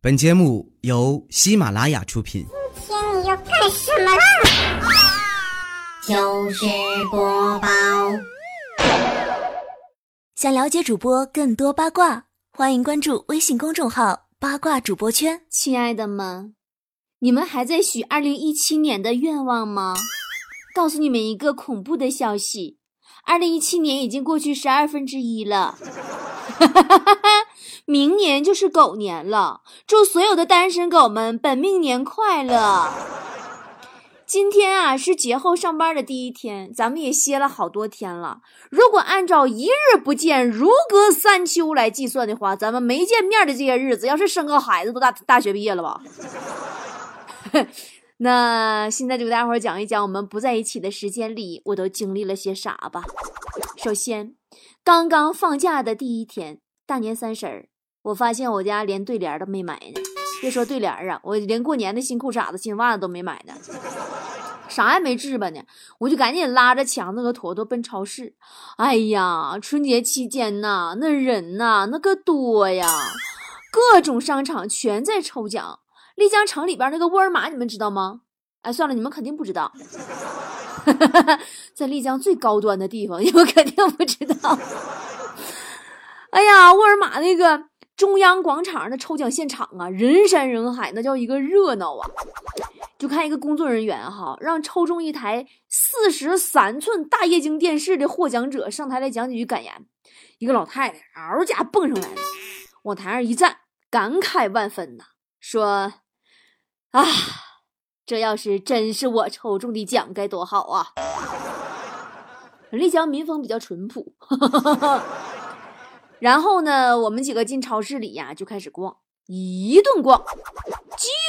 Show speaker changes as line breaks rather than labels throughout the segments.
本节目由喜马拉雅出品。
今天你要干什么啦？
就是播报。
想了解主播更多八卦，欢迎关注微信公众号“八卦主播圈”。
亲爱的们，你们还在许二零一七年的愿望吗？告诉你们一个恐怖的消息，二零一七年已经过去十二分之一了。明年就是狗年了，祝所有的单身狗们本命年快乐！今天啊是节后上班的第一天，咱们也歇了好多天了。如果按照一日不见如隔三秋来计算的话，咱们没见面的这些日子，要是生个孩子，都大大学毕业了吧？那现在就给大伙儿讲一讲我们不在一起的时间里，我都经历了些啥吧。首先，刚刚放假的第一天，大年三十儿。我发现我家连对联都没买呢，别说对联啊，我连过年的新裤衩子、新袜子都没买呢，啥也没置办呢。我就赶紧拉着强子和坨坨奔超市。哎呀，春节期间呐，那人呐那个多呀，各种商场全在抽奖。丽江城里边那个沃尔玛，你们知道吗？哎，算了，你们肯定不知道，在丽江最高端的地方，你们肯定不知道。哎呀，沃尔玛那个。中央广场的抽奖现场啊，人山人海，那叫一个热闹啊！就看一个工作人员哈，让抽中一台四十三寸大液晶电视的获奖者上台来讲几句感言。一个老太太嗷家蹦上来了，往台上一站，感慨万分呐，说：“啊，这要是真是我抽中的奖，该多好啊！”丽江民风比较淳朴。然后呢，我们几个进超市里呀，就开始逛，一顿逛，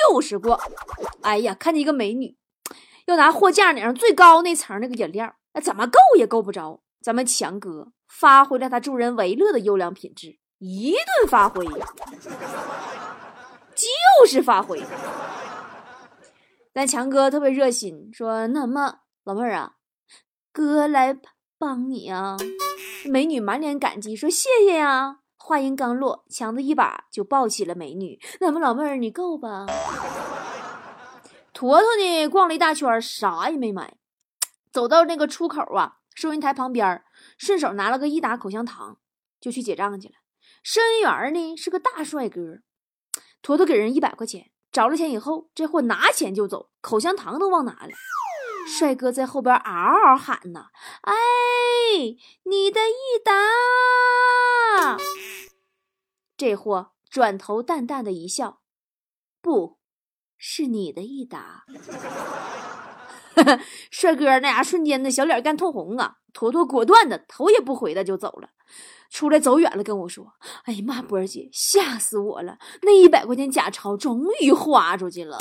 就是逛。哎呀，看见一个美女，要拿货架顶上最高那层那个饮料，那怎么够也够不着。咱们强哥发挥了他助人为乐的优良品质，一顿发挥，就是发挥。咱强哥特别热心，说：“那么老妹儿啊，哥来帮你啊。”美女满脸感激，说：“谢谢呀。”话音刚落，强子一把就抱起了美女。那么，老妹儿，你够吧？坨坨呢？逛了一大圈，啥也没买。走到那个出口啊，收银台旁边，顺手拿了个益达口香糖，就去结账去了。收银员呢是个大帅哥。坨坨给人一百块钱，找了钱以后，这货拿钱就走，口香糖都忘拿了。帅哥在后边嗷嗷喊呐：“哎，你的益达！”这货转头淡淡的一笑：“不是你的益达。”帅哥那呀，瞬间的小脸干通红啊！坨坨果断的头也不回的就走了。出来走远了，跟我说：“哎呀妈，波儿姐，吓死我了！那一百块钱假钞终于花出去了。”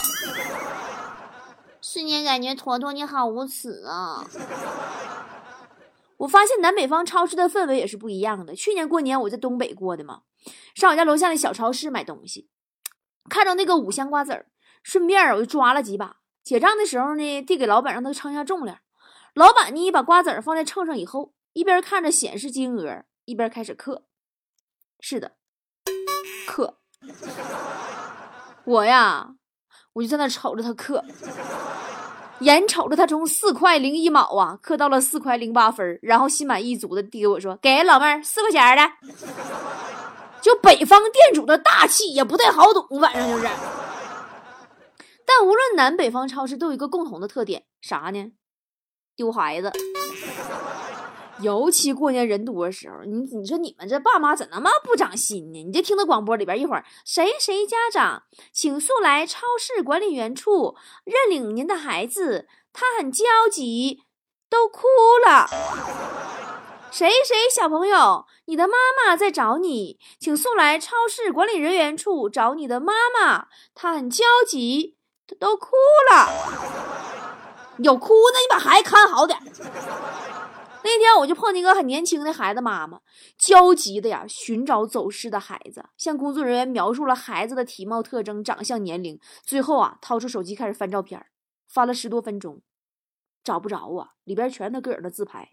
瞬间感觉坨坨你好无耻啊！我发现南北方超市的氛围也是不一样的。去年过年我在东北过的嘛，上我家楼下的小超市买东西，看着那个五香瓜子儿，顺便我就抓了几把。结账的时候呢，递给老板让他称一下重量。老板呢把瓜子儿放在秤上以后，一边看着显示金额，一边开始刻。是的，刻。我呀，我就在那瞅着他刻。眼瞅着他从四块零一毛啊刻到了四块零八分，然后心满意足的递给我说：“给老妹儿四块钱的。”就北方店主的大气也不太好懂，反正就是。但无论南北方超市都有一个共同的特点，啥呢？丢孩子。尤其过年人多的时候，你你说你们这爸妈怎那么不长心呢？你就听到广播里边一会儿谁谁家长，请速来超市管理员处认领您的孩子，他很焦急，都哭了。谁谁小朋友，你的妈妈在找你，请速来超市管理人员处找你的妈妈，她很焦急，都哭了。有哭，那你把孩子看好点。那天我就碰见一个很年轻的孩子妈妈，焦急的呀寻找走失的孩子，向工作人员描述了孩子的体貌特征、长相、年龄，最后啊掏出手机开始翻照片，翻了十多分钟，找不着啊，里边全是他个人的自拍。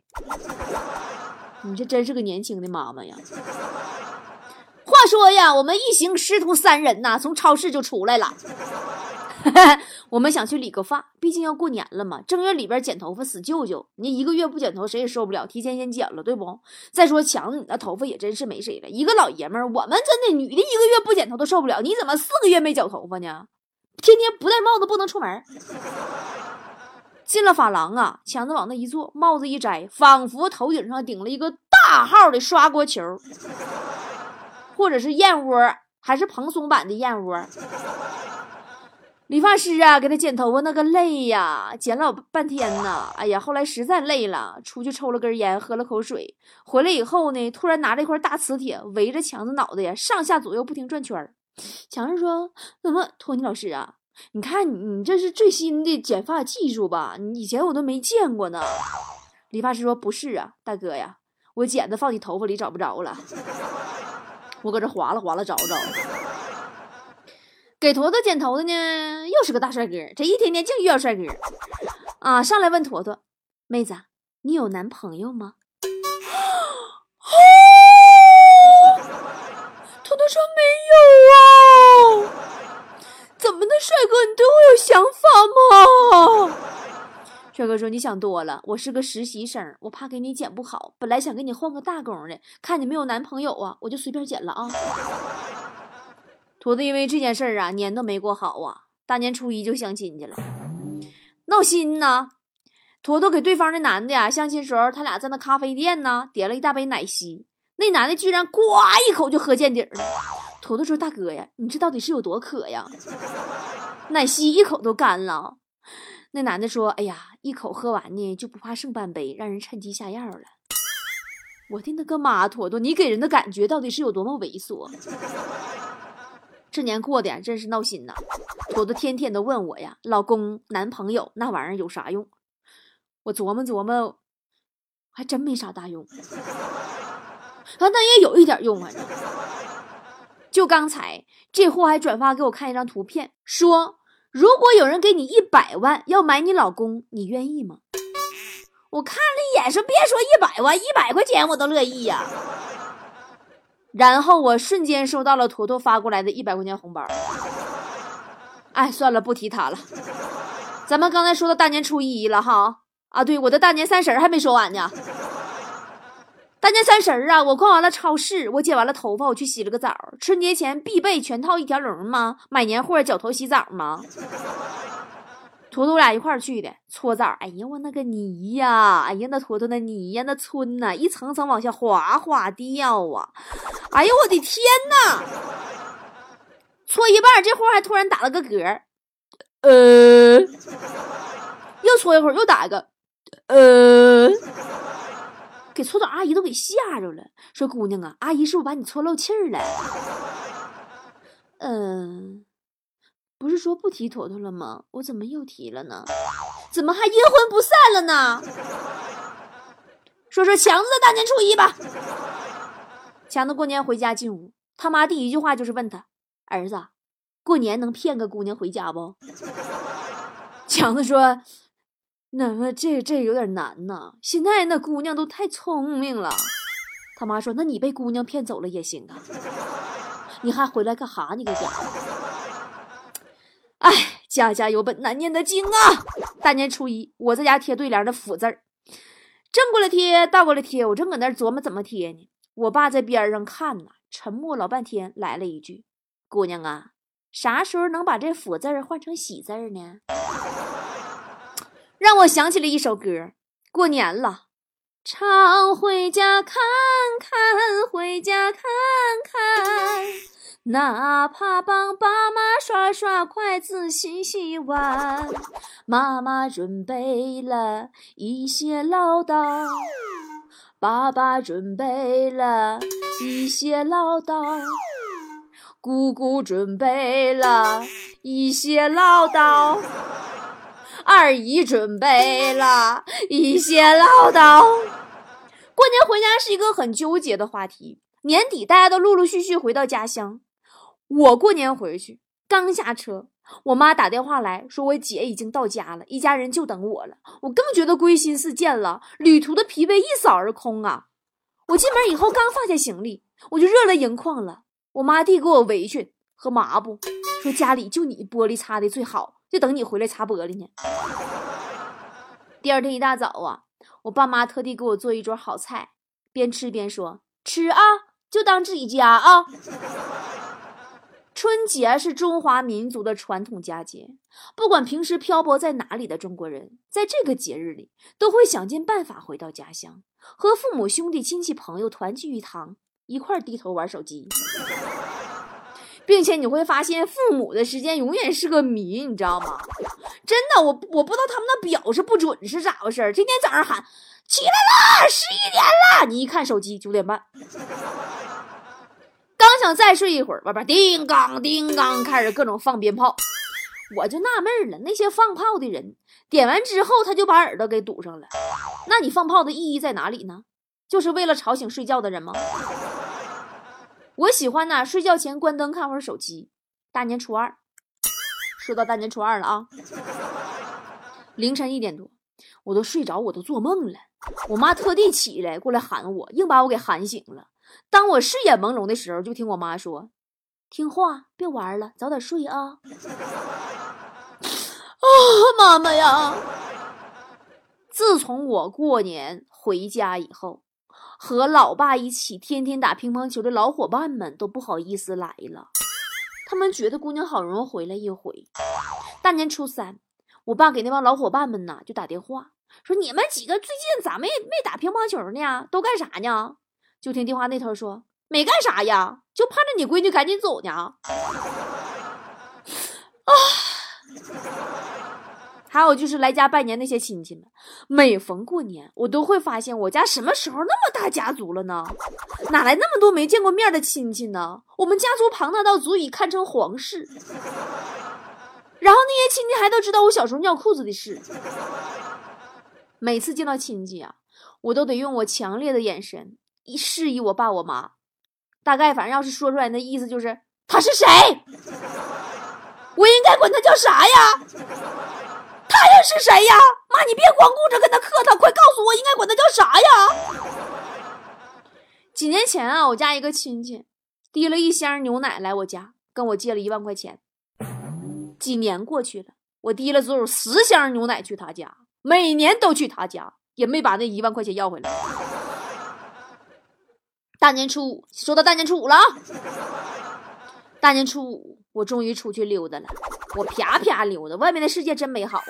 你这真是个年轻的妈妈呀！话话说呀，我们一行师徒三人呐，从超市就出来了。我们想去理个发，毕竟要过年了嘛。正月里边剪头发死舅舅，你一个月不剪头谁也受不了，提前先剪了，对不？再说强子，你那头发也真是没谁了。一个老爷们儿，我们真的女的一个月不剪头都受不了，你怎么四个月没剪头发呢？天天不戴帽子不能出门。进了发廊啊，强子往那一坐，帽子一摘，仿佛头顶上顶了一个大号的刷锅球，或者是燕窝，还是蓬松版的燕窝。理发师啊，给他剪头发那个累呀，剪了半天呢。哎呀，后来实在累了，出去抽了根烟，喝了口水，回来以后呢，突然拿着一块大磁铁围着强子脑袋呀，上下左右不停转圈儿。强子说：“怎么，托尼老师啊？你看你这是最新的剪发技术吧？你以前我都没见过呢。”理发师说：“不是啊，大哥呀，我剪子放你头发里找不着了，我搁这划拉划拉找找。”给坨坨剪头的呢，又是个大帅哥，这一天天净遇到帅哥啊！上来问坨坨：“妹子，你有男朋友吗？” 坨坨说：“没有啊。”怎么的，帅哥，你对我有想法吗？帅哥说：“你想多了，我是个实习生，我怕给你剪不好，本来想给你换个大工的，看你没有男朋友啊，我就随便剪了啊。”坨坨因为这件事儿啊，年都没过好啊，大年初一就相亲去了，闹心呐。坨坨给对方的男的呀相亲时候，他俩在那咖啡店呢，点了一大杯奶昔，那男的居然呱一口就喝见底了。坨坨说：“大哥呀，你这到底是有多渴呀？奶昔一口都干了。”那男的说：“哎呀，一口喝完呢，就不怕剩半杯，让人趁机下药了。”我的那个妈，坨坨，你给人的感觉到底是有多么猥琐？这年过的真是闹心呐！我都天天都问我呀，老公、男朋友那玩意儿有啥用？我琢磨琢磨，还真没啥大用。啊，那也有一点用啊！就刚才这货还转发给我看一张图片，说如果有人给你一百万要买你老公，你愿意吗？我看了一眼，说别说一百万，一百块钱我都乐意呀。然后我瞬间收到了坨坨发过来的一百块钱红包。哎，算了，不提他了。咱们刚才说到大年初一了哈，啊，对，我的大年三十还没说完呢。大年三十啊，我逛完了超市，我剪完了头发，我去洗了个澡。春节前必备全套一条龙吗？买年货绞头洗澡吗？坨坨我俩一块儿去的搓澡，哎呀，我那个泥呀，哎呀，那坨坨那泥呀，那皴呐，一层层往下滑滑掉啊！哎呀，我的天呐！搓一半，这货还突然打了个嗝，呃，又搓一会儿，又打一个，呃，给搓澡阿姨都给吓着了，说姑娘啊，阿姨是不是把你搓漏气儿了？嗯。不是说不提坨坨了吗？我怎么又提了呢？怎么还阴魂不散了呢？说说强子的大年初一吧。强子过年回家进屋，他妈第一句话就是问他：“儿子，过年能骗个姑娘回家不？” 强子说：“那这这有点难呐，现在那姑娘都太聪明了。”他妈说：“那你被姑娘骗走了也行啊，你还回来干哈？你个家伙！”哎，家家有本难念的经啊！大年初一，我在家贴对联的福字儿，正过来贴，倒过来贴，我正搁那琢磨怎么贴呢。我爸在边上看呢，沉默老半天，来了一句：“姑娘啊，啥时候能把这福字换成喜字呢？” 让我想起了一首歌，过年了，常回家看看，回家看看。哪怕帮爸妈刷刷筷子、洗洗碗，妈妈准备了一些唠叨，爸爸准备了一些唠叨，姑姑准备了一些唠叨，二姨准备了一些唠叨。过年回家是一个很纠结的话题，年底大家都陆陆续续回到家乡。我过年回去，刚下车，我妈打电话来说，我姐已经到家了，一家人就等我了。我更觉得归心似箭了，旅途的疲惫一扫而空啊！我进门以后，刚放下行李，我就热泪盈眶了。我妈递给我围裙和抹布，说家里就你玻璃擦的最好，就等你回来擦玻璃呢。第二天一大早啊，我爸妈特地给我做一桌好菜，边吃边说：“吃啊，就当自己家啊。”春节是中华民族的传统佳节，不管平时漂泊在哪里的中国人，在这个节日里都会想尽办法回到家乡，和父母、兄弟、亲戚、朋友团聚一堂，一块低头玩手机，并且你会发现父母的时间永远是个谜，你知道吗？真的，我我不知道他们的表是不准是咋回事天天早上喊起来啦，十一点了，你一看手机九点半。刚想再睡一会儿，外边叮当叮当开始各种放鞭炮，我就纳闷了，那些放炮的人点完之后他就把耳朵给堵上了，那你放炮的意义在哪里呢？就是为了吵醒睡觉的人吗？我喜欢呢，睡觉前关灯看会儿手机。大年初二，说到大年初二了啊，凌晨一点多，我都睡着，我都做梦了，我妈特地起来过来喊我，硬把我给喊醒了。当我视野朦胧的时候，就听我妈说：“听话，别玩了，早点睡啊！”啊，妈妈呀！自从我过年回家以后，和老爸一起天天打乒乓球的老伙伴们都不好意思来了，他们觉得姑娘好容易回来一回。大年初三，我爸给那帮老伙伴们呢就打电话说：“你们几个最近咋没没打乒乓球呢？都干啥呢？”就听电话那头说没干啥呀，就盼着你闺女赶紧走呢。啊，还有就是来家拜年那些亲戚们，每逢过年，我都会发现我家什么时候那么大家族了呢？哪来那么多没见过面的亲戚呢？我们家族庞大到足以堪称皇室。然后那些亲戚还都知道我小时候尿裤子的事。每次见到亲戚啊，我都得用我强烈的眼神。一示意我爸我妈，大概反正要是说出来，那意思就是他是谁？我应该管他叫啥呀？他又是谁呀？妈，你别光顾着跟他客套，快告诉我应该管他叫啥呀？几年前啊，我家一个亲戚提了一箱牛奶来我家，跟我借了一万块钱。几年过去了，我提了足有十箱牛奶去他家，每年都去他家，也没把那一万块钱要回来。大年初五，说到大年初五了啊！大年初五，我终于出去溜达了。我啪啪溜达，外面的世界真美好！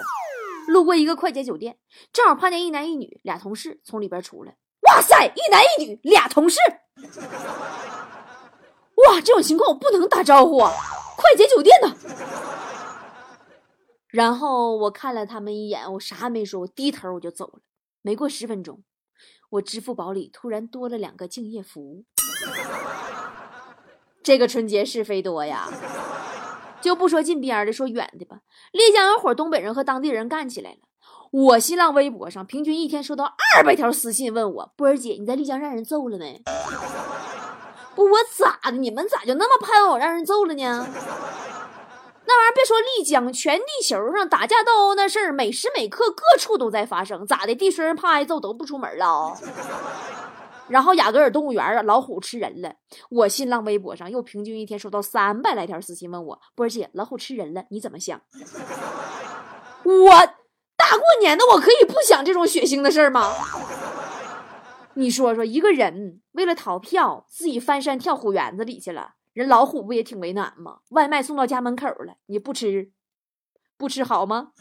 路过一个快捷酒店，正好碰见一男一女俩同事从里边出来。哇塞，一男一女俩同事！哇，这种情况我不能打招呼啊！快捷酒店呢？然后我看了他们一眼，我啥也没说，我低头我就走了。没过十分钟。我支付宝里突然多了两个敬业福，这个春节是非多呀！就不说近边的，说远的吧。丽江有伙东北人和当地人干起来了。我新浪微博上平均一天收到二百条私信，问我波儿姐你在丽江让人揍了没？不，我咋的？你们咋就那么盼望我让人揍了呢？那玩意儿别说丽江，全地球上打架斗殴那事儿，每时每刻各处都在发生。咋的？地孙怕挨揍都不出门了。然后雅戈尔动物园啊，老虎吃人了。我新浪微博上又平均一天收到三百来条私信，问我波儿姐，老虎吃人了，你怎么想？我大过年的，我可以不想这种血腥的事儿吗？你说说，一个人为了逃票，自己翻山跳虎园子里去了。人老虎不也挺为难吗？外卖送到家门口了，你不吃，不吃好吗？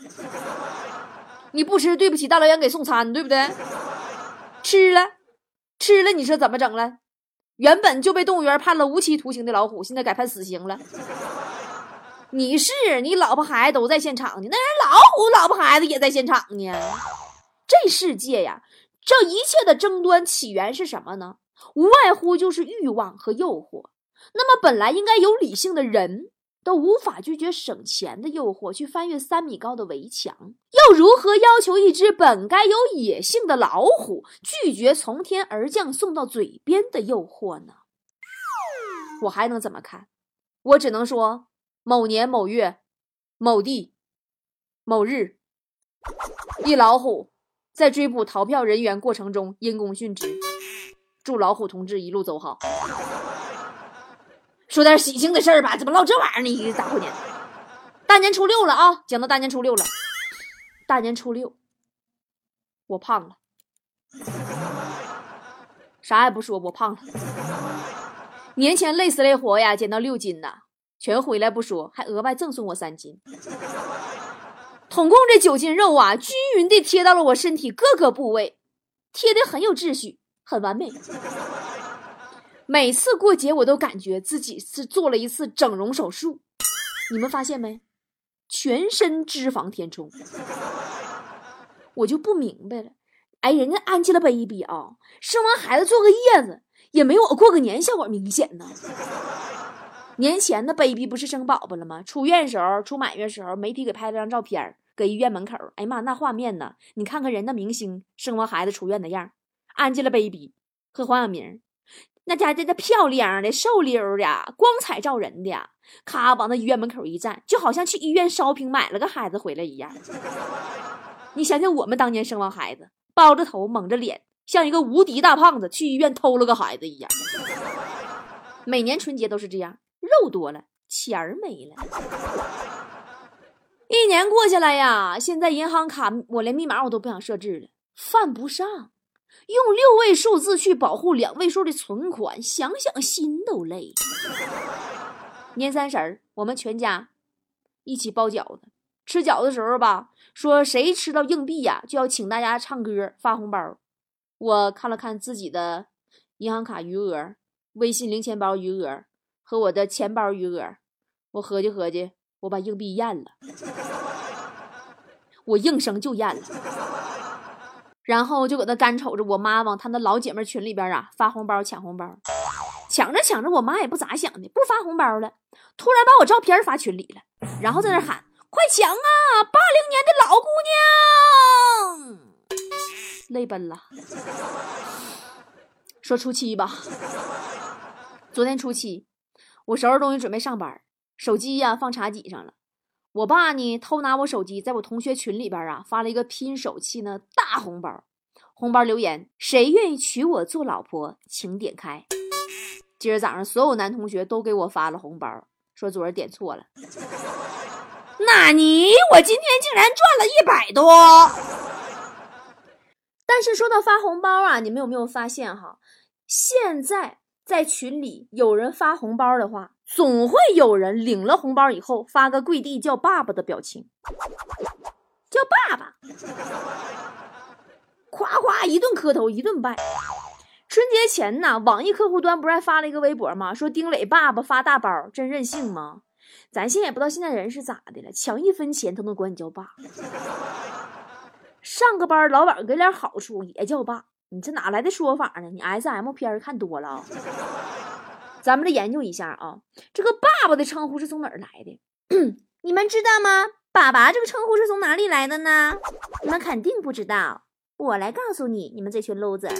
你不吃，对不起大老远给送餐，对不对？吃了，吃了，你说怎么整了？原本就被动物园判了无期徒刑的老虎，现在改判死刑了。你是你老婆孩子都在现场呢，那人老虎老婆孩子也在现场呢。这世界呀，这一切的争端起源是什么呢？无外乎就是欲望和诱惑。那么，本来应该有理性的人都无法拒绝省钱的诱惑，去翻越三米高的围墙，又如何要求一只本该有野性的老虎拒绝从天而降送到嘴边的诱惑呢？我还能怎么看？我只能说，某年某月某地某日，一老虎在追捕逃票人员过程中因公殉职。祝老虎同志一路走好。说点喜庆的事儿吧，怎么唠这玩意儿呢？咋回呢？大年初六了啊，讲到大年初六了。大年初六，我胖了，啥也不说，我胖了。年前累死累活呀，减到六斤呐，全回来不说，还额外赠送我三斤。统共这九斤肉啊，均匀的贴到了我身体各个部位，贴的很有秩序，很完美。每次过节，我都感觉自己是做了一次整容手术。你们发现没？全身脂肪填充，我就不明白了。哎，人家 Angelababy 啊，生完孩子坐个月子，也没我过个年效果明显呢。年前的 baby 不是生宝宝了吗？出院时候，出满月时候，媒体给拍了张照片，搁医院门口。哎呀妈，那画面呢？你看看人家明星生完孩子出院的样，Angelababy 和黄晓明。那家这这漂亮的、瘦溜的、光彩照人的，咔往那医院门口一站，就好像去医院烧饼买了个孩子回来一样。你想想，我们当年生完孩子，包着头、蒙着脸，像一个无敌大胖子去医院偷了个孩子一样。每年春节都是这样，肉多了，钱儿没了。一年过下来呀，现在银行卡我连密码我都不想设置了，犯不上。用六位数字去保护两位数的存款，想想心都累。年三十儿，我们全家一起包饺子。吃饺子的时候吧，说谁吃到硬币呀，就要请大家唱歌发红包。我看了看自己的银行卡余额、微信零钱包余额和我的钱包余额，我合计合计，我把硬币咽了，我应声就咽了。然后就搁那干瞅着我妈往她那老姐妹群里边啊发红包抢红包，抢着抢着我妈也不咋想的，不发红包了，突然把我照片发群里了，然后在那喊快抢啊！八零年的老姑娘，泪奔了。说初七吧，昨天初七，我收拾东西准备上班，手机呀放茶几上了。我爸呢，偷拿我手机，在我同学群里边啊，发了一个拼手气呢大红包，红包留言：谁愿意娶我做老婆，请点开。今儿早上，所有男同学都给我发了红包，说昨儿点错了。那你，我今天竟然赚了一百多。但是说到发红包啊，你们有没有发现哈？现在在群里有人发红包的话。总会有人领了红包以后发个跪地叫爸爸的表情，叫爸爸，夸夸一顿磕头一顿拜。春节前呢，网易客户端不是还发了一个微博吗？说丁磊爸爸发大包，真任性吗？咱现在也不知道现在人是咋的了，抢一分钱都能管你叫爸。上个班老板给点好处也叫爸，你这哪来的说法呢？你 S M 片看多了。咱们来研究一下啊，这个“爸爸”的称呼是从哪儿来的？你们知道吗？“爸爸”这个称呼是从哪里来的呢？你们肯定不知道，我来告诉你，你们这群 loser。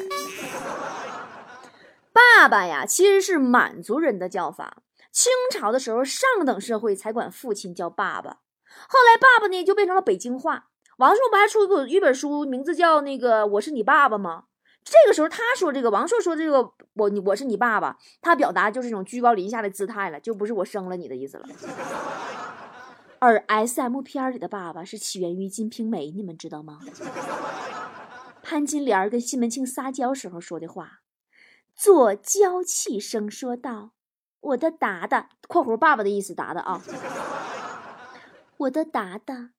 爸爸呀，其实是满族人的叫法。清朝的时候，上等社会才管父亲叫爸爸。后来，爸爸呢就变成了北京话。王朔不还出过一本书，名字叫那个《我是你爸爸》吗？这个时候，他说这个王朔说这个我你我是你爸爸，他表达就是一种居高临下的姿态了，就不是我生了你的意思了。而 S M 片里的爸爸是起源于《金瓶梅》，你们知道吗？潘金莲跟西门庆撒娇时候说的话，做娇气声说道：“我的达达（括弧爸爸的意思），达达啊，我的达达，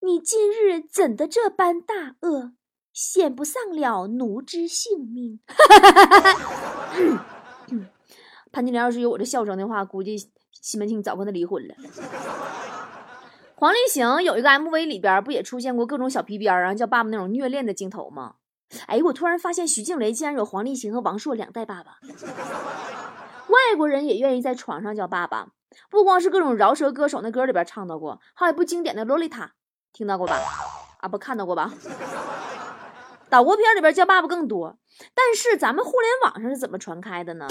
你今日怎的这般大恶？”险不上了奴之性命。潘金莲要是有我这笑声的话，估计西门庆早跟他离婚了。黄立行有一个 MV 里边不也出现过各种小皮鞭啊，叫爸爸那种虐恋的镜头吗？哎，我突然发现徐静蕾竟然有黄立行和王朔两代爸爸。外国人也愿意在床上叫爸爸，不光是各种饶舌歌手那歌里边唱到过，还有部经典的《洛丽塔》，听到过吧？啊，不看到过吧？岛国片里边叫爸爸更多，但是咱们互联网上是怎么传开的呢？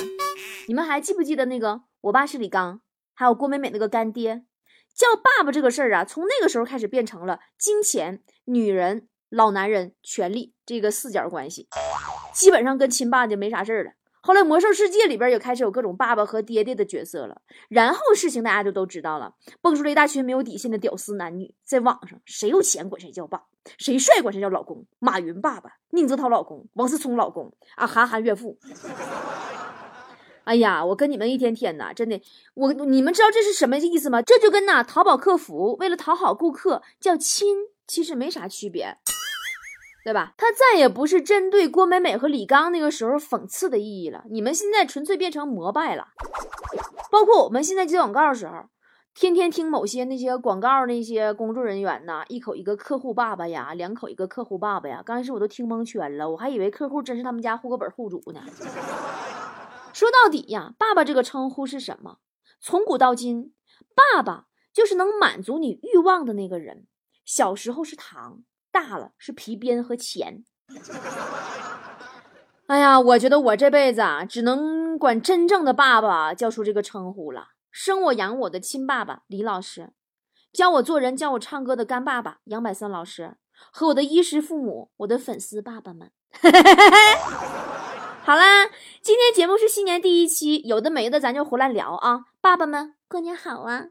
你们还记不记得那个我爸是李刚，还有郭美美那个干爹叫爸爸这个事儿啊？从那个时候开始变成了金钱、女人、老男人、权力这个四角关系，基本上跟亲爸就没啥事儿了。后来魔兽世界里边也开始有各种爸爸和爹爹的角色了。然后事情大家就都知道了，蹦出了一大群没有底线的屌丝男女，在网上谁有钱管谁叫爸，谁帅管谁叫老公。马云爸爸，宁泽涛老公，王思聪老公，啊，韩寒岳父。哎呀，我跟你们一天天的，真的，我你们知道这是什么意思吗？这就跟那淘宝客服为了讨好顾客叫亲，其实没啥区别，对吧？它再也不是针对郭美美和李刚那个时候讽刺的意义了。你们现在纯粹变成膜拜了，包括我们现在接广告的时候，天天听某些那些广告那些工作人员呐，一口一个客户爸爸呀，两口一个客户爸爸呀，刚开始我都听蒙圈了，我还以为客户真是他们家户口本户主呢。说到底呀，爸爸这个称呼是什么？从古到今，爸爸就是能满足你欲望的那个人。小时候是糖，大了是皮鞭和钱。哎呀，我觉得我这辈子啊，只能管真正的爸爸叫出这个称呼了。生我养我的亲爸爸李老师，教我做人、教我唱歌的干爸爸杨百森老师，和我的衣食父母，我的粉丝爸爸们。好啦，今天节目是新年第一期，有的没的咱就胡乱聊啊！爸爸们，过年好啊！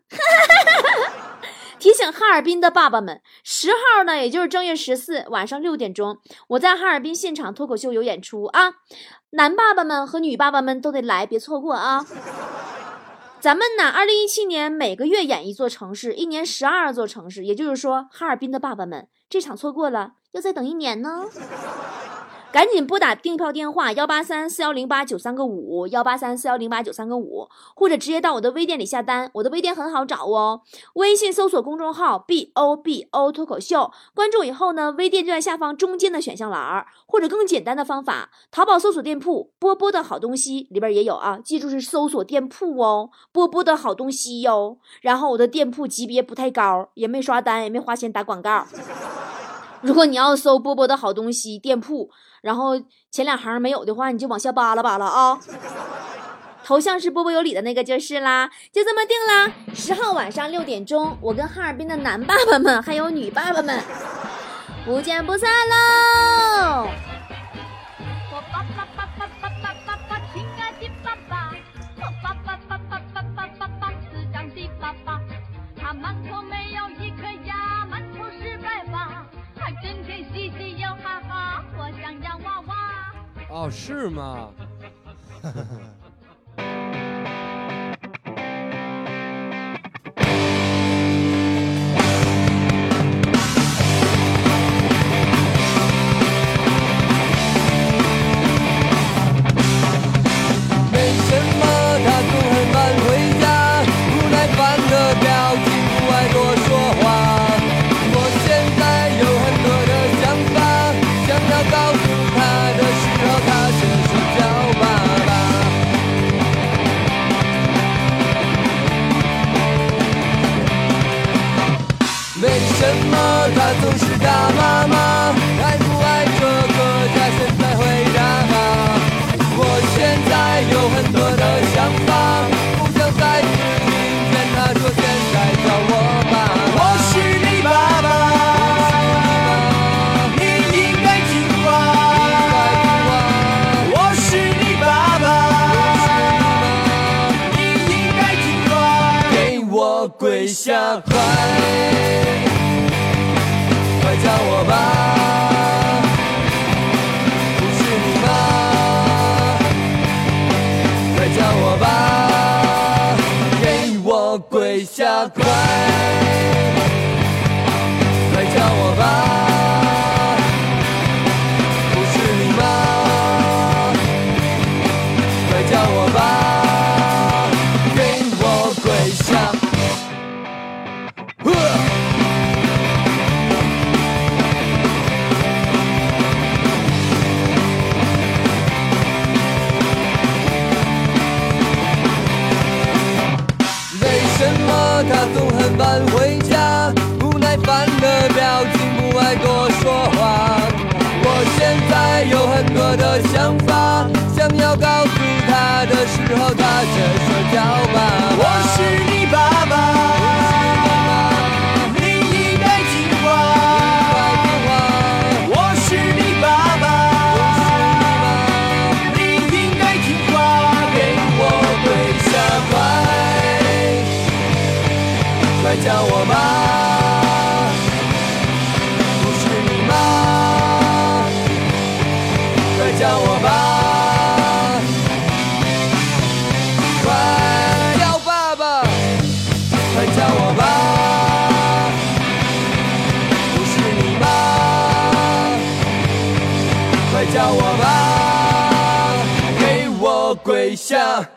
提醒哈尔滨的爸爸们，十号呢，也就是正月十四晚上六点钟，我在哈尔滨现场脱口秀有演出啊！男爸爸们和女爸爸们都得来，别错过啊！咱们呢，二零一七年每个月演一座城市，一年十二座城市，也就是说，哈尔滨的爸爸们，这场错过了，要再等一年呢。赶紧拨打订票电话幺八三四幺零八九三个五幺八三四幺零八九三个五，或者直接到我的微店里下单。我的微店很好找哦，微信搜索公众号 B O B O 脱口秀，关注以后呢，微店就在下方中间的选项栏儿，或者更简单的方法，淘宝搜索店铺波波的好东西里边也有啊，记住是搜索店铺哦，波波的好东西哟。然后我的店铺级别不太高，也没刷单，也没花钱打广告。如果你要搜波波的好东西店铺，然后前两行没有的话，你就往下扒拉扒拉啊。头像是波波有理的那个就是啦，就这么定啦。十号晚上六点钟，我跟哈尔滨的男爸爸们还有女爸爸们不见不散喽。
哦，是吗？跪下快叫我吧是你快叫我吧给我跪下快晚回家？不耐烦的表情，不爱多说话。我现在有很多的想法，想要告诉他的时候，他却说叫爸爸。我是你爸爸，叫我吧！给我跪下！